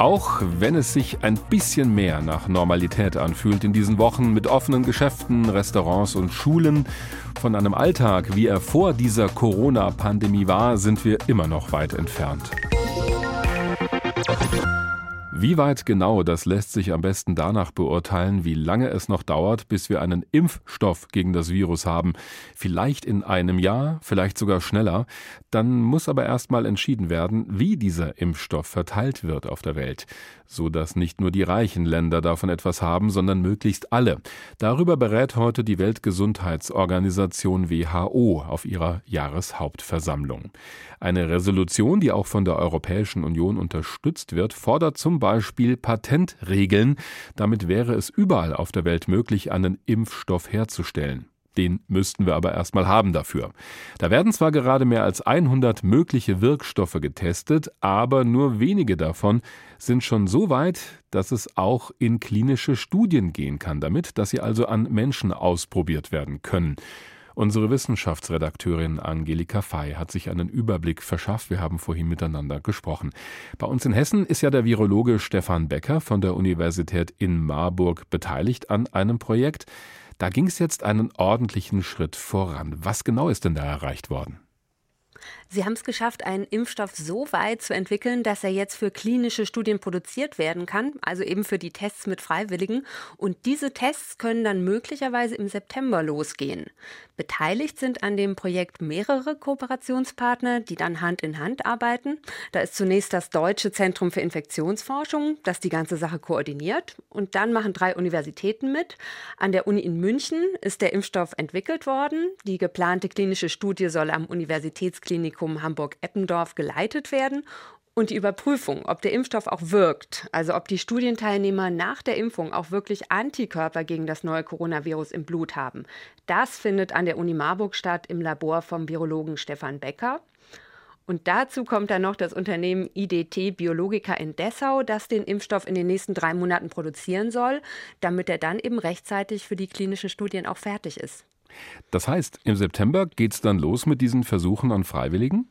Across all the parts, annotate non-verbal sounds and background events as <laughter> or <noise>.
Auch wenn es sich ein bisschen mehr nach Normalität anfühlt in diesen Wochen mit offenen Geschäften, Restaurants und Schulen, von einem Alltag, wie er vor dieser Corona-Pandemie war, sind wir immer noch weit entfernt. Wie weit genau, das lässt sich am besten danach beurteilen, wie lange es noch dauert, bis wir einen Impfstoff gegen das Virus haben. Vielleicht in einem Jahr, vielleicht sogar schneller. Dann muss aber erstmal entschieden werden, wie dieser Impfstoff verteilt wird auf der Welt, so dass nicht nur die reichen Länder davon etwas haben, sondern möglichst alle. Darüber berät heute die Weltgesundheitsorganisation WHO auf ihrer Jahreshauptversammlung. Eine Resolution, die auch von der Europäischen Union unterstützt wird, fordert zum Beispiel Patentregeln. Damit wäre es überall auf der Welt möglich, einen Impfstoff herzustellen. Den müssten wir aber erstmal haben dafür. Da werden zwar gerade mehr als 100 mögliche Wirkstoffe getestet, aber nur wenige davon sind schon so weit, dass es auch in klinische Studien gehen kann damit, dass sie also an Menschen ausprobiert werden können. Unsere Wissenschaftsredakteurin Angelika Fey hat sich einen Überblick verschafft. Wir haben vorhin miteinander gesprochen. Bei uns in Hessen ist ja der Virologe Stefan Becker von der Universität in Marburg beteiligt an einem Projekt. Da ging es jetzt einen ordentlichen Schritt voran. Was genau ist denn da erreicht worden? Sie haben es geschafft, einen Impfstoff so weit zu entwickeln, dass er jetzt für klinische Studien produziert werden kann, also eben für die Tests mit Freiwilligen. Und diese Tests können dann möglicherweise im September losgehen. Beteiligt sind an dem Projekt mehrere Kooperationspartner, die dann Hand in Hand arbeiten. Da ist zunächst das Deutsche Zentrum für Infektionsforschung, das die ganze Sache koordiniert. Und dann machen drei Universitäten mit. An der Uni in München ist der Impfstoff entwickelt worden. Die geplante klinische Studie soll am Universitätsklinikum Hamburg-Eppendorf geleitet werden und die Überprüfung, ob der Impfstoff auch wirkt, also ob die Studienteilnehmer nach der Impfung auch wirklich Antikörper gegen das neue Coronavirus im Blut haben. Das findet an der Uni Marburg statt im Labor vom Virologen Stefan Becker. Und dazu kommt dann noch das Unternehmen IDT Biologica in Dessau, das den Impfstoff in den nächsten drei Monaten produzieren soll, damit er dann eben rechtzeitig für die klinischen Studien auch fertig ist. Das heißt, im September geht es dann los mit diesen Versuchen an Freiwilligen?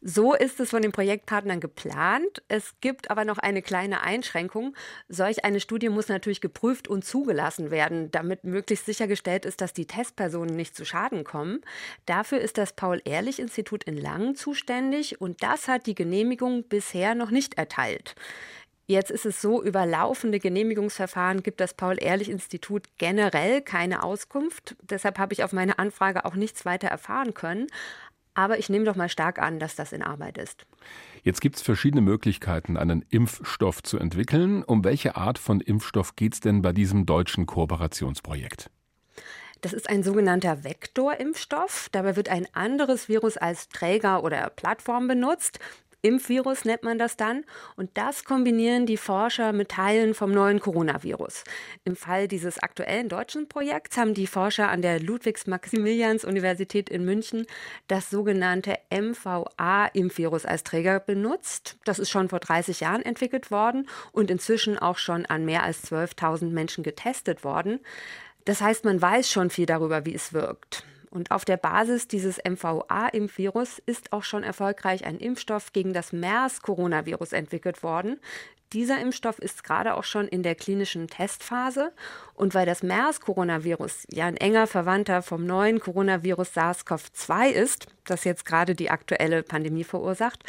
So ist es von den Projektpartnern geplant. Es gibt aber noch eine kleine Einschränkung. Solch eine Studie muss natürlich geprüft und zugelassen werden, damit möglichst sichergestellt ist, dass die Testpersonen nicht zu Schaden kommen. Dafür ist das Paul-Ehrlich-Institut in Langen zuständig und das hat die Genehmigung bisher noch nicht erteilt. Jetzt ist es so, über laufende Genehmigungsverfahren gibt das Paul-Ehrlich-Institut generell keine Auskunft. Deshalb habe ich auf meine Anfrage auch nichts weiter erfahren können. Aber ich nehme doch mal stark an, dass das in Arbeit ist. Jetzt gibt es verschiedene Möglichkeiten, einen Impfstoff zu entwickeln. Um welche Art von Impfstoff geht es denn bei diesem deutschen Kooperationsprojekt? Das ist ein sogenannter Vektorimpfstoff. Dabei wird ein anderes Virus als Träger oder Plattform benutzt. Impfvirus nennt man das dann. Und das kombinieren die Forscher mit Teilen vom neuen Coronavirus. Im Fall dieses aktuellen deutschen Projekts haben die Forscher an der Ludwigs-Maximilians-Universität in München das sogenannte MVA-Impfvirus als Träger benutzt. Das ist schon vor 30 Jahren entwickelt worden und inzwischen auch schon an mehr als 12.000 Menschen getestet worden. Das heißt, man weiß schon viel darüber, wie es wirkt. Und auf der Basis dieses MVA-Impfvirus ist auch schon erfolgreich ein Impfstoff gegen das MERS-Coronavirus entwickelt worden. Dieser Impfstoff ist gerade auch schon in der klinischen Testphase. Und weil das MERS-Coronavirus ja ein enger Verwandter vom neuen Coronavirus SARS-CoV-2 ist, das jetzt gerade die aktuelle Pandemie verursacht,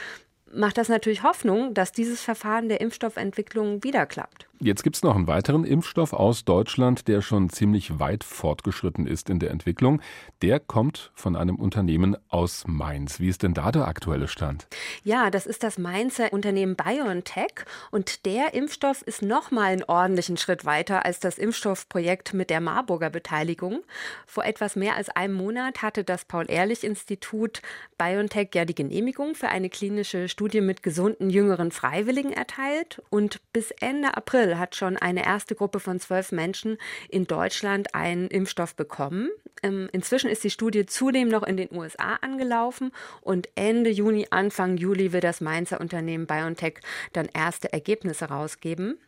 macht das natürlich Hoffnung, dass dieses Verfahren der Impfstoffentwicklung wieder klappt. Jetzt gibt es noch einen weiteren Impfstoff aus Deutschland, der schon ziemlich weit fortgeschritten ist in der Entwicklung. Der kommt von einem Unternehmen aus Mainz. Wie ist denn da der aktuelle Stand? Ja, das ist das Mainzer Unternehmen BioNTech und der Impfstoff ist noch mal einen ordentlichen Schritt weiter als das Impfstoffprojekt mit der Marburger Beteiligung. Vor etwas mehr als einem Monat hatte das Paul-Ehrlich-Institut BioNTech ja die Genehmigung für eine klinische Studie mit gesunden jüngeren Freiwilligen erteilt und bis Ende April April hat schon eine erste Gruppe von zwölf Menschen in Deutschland einen Impfstoff bekommen. Ähm, inzwischen ist die Studie zudem noch in den USA angelaufen und Ende Juni, Anfang Juli wird das Mainzer Unternehmen BioNTech dann erste Ergebnisse rausgeben.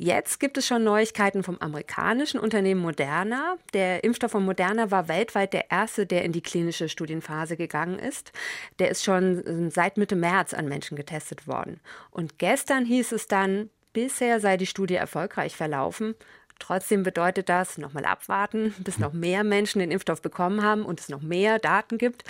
Jetzt gibt es schon Neuigkeiten vom amerikanischen Unternehmen Moderna. Der Impfstoff von Moderna war weltweit der erste, der in die klinische Studienphase gegangen ist. Der ist schon ähm, seit Mitte März an Menschen getestet worden. Und gestern hieß es dann, bisher sei die Studie erfolgreich verlaufen. Trotzdem bedeutet das, nochmal abwarten, <laughs> bis noch mehr Menschen den Impfstoff bekommen haben und es noch mehr Daten gibt.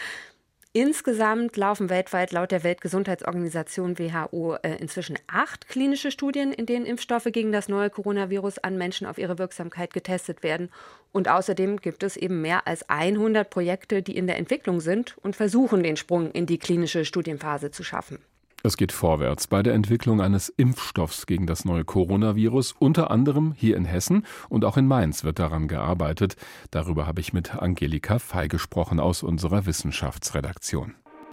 Insgesamt laufen weltweit laut der Weltgesundheitsorganisation WHO äh, inzwischen acht klinische Studien, in denen Impfstoffe gegen das neue Coronavirus an Menschen auf ihre Wirksamkeit getestet werden. Und außerdem gibt es eben mehr als 100 Projekte, die in der Entwicklung sind und versuchen, den Sprung in die klinische Studienphase zu schaffen. Es geht vorwärts bei der Entwicklung eines Impfstoffs gegen das neue Coronavirus. Unter anderem hier in Hessen und auch in Mainz wird daran gearbeitet. Darüber habe ich mit Angelika Fey gesprochen aus unserer Wissenschaftsredaktion.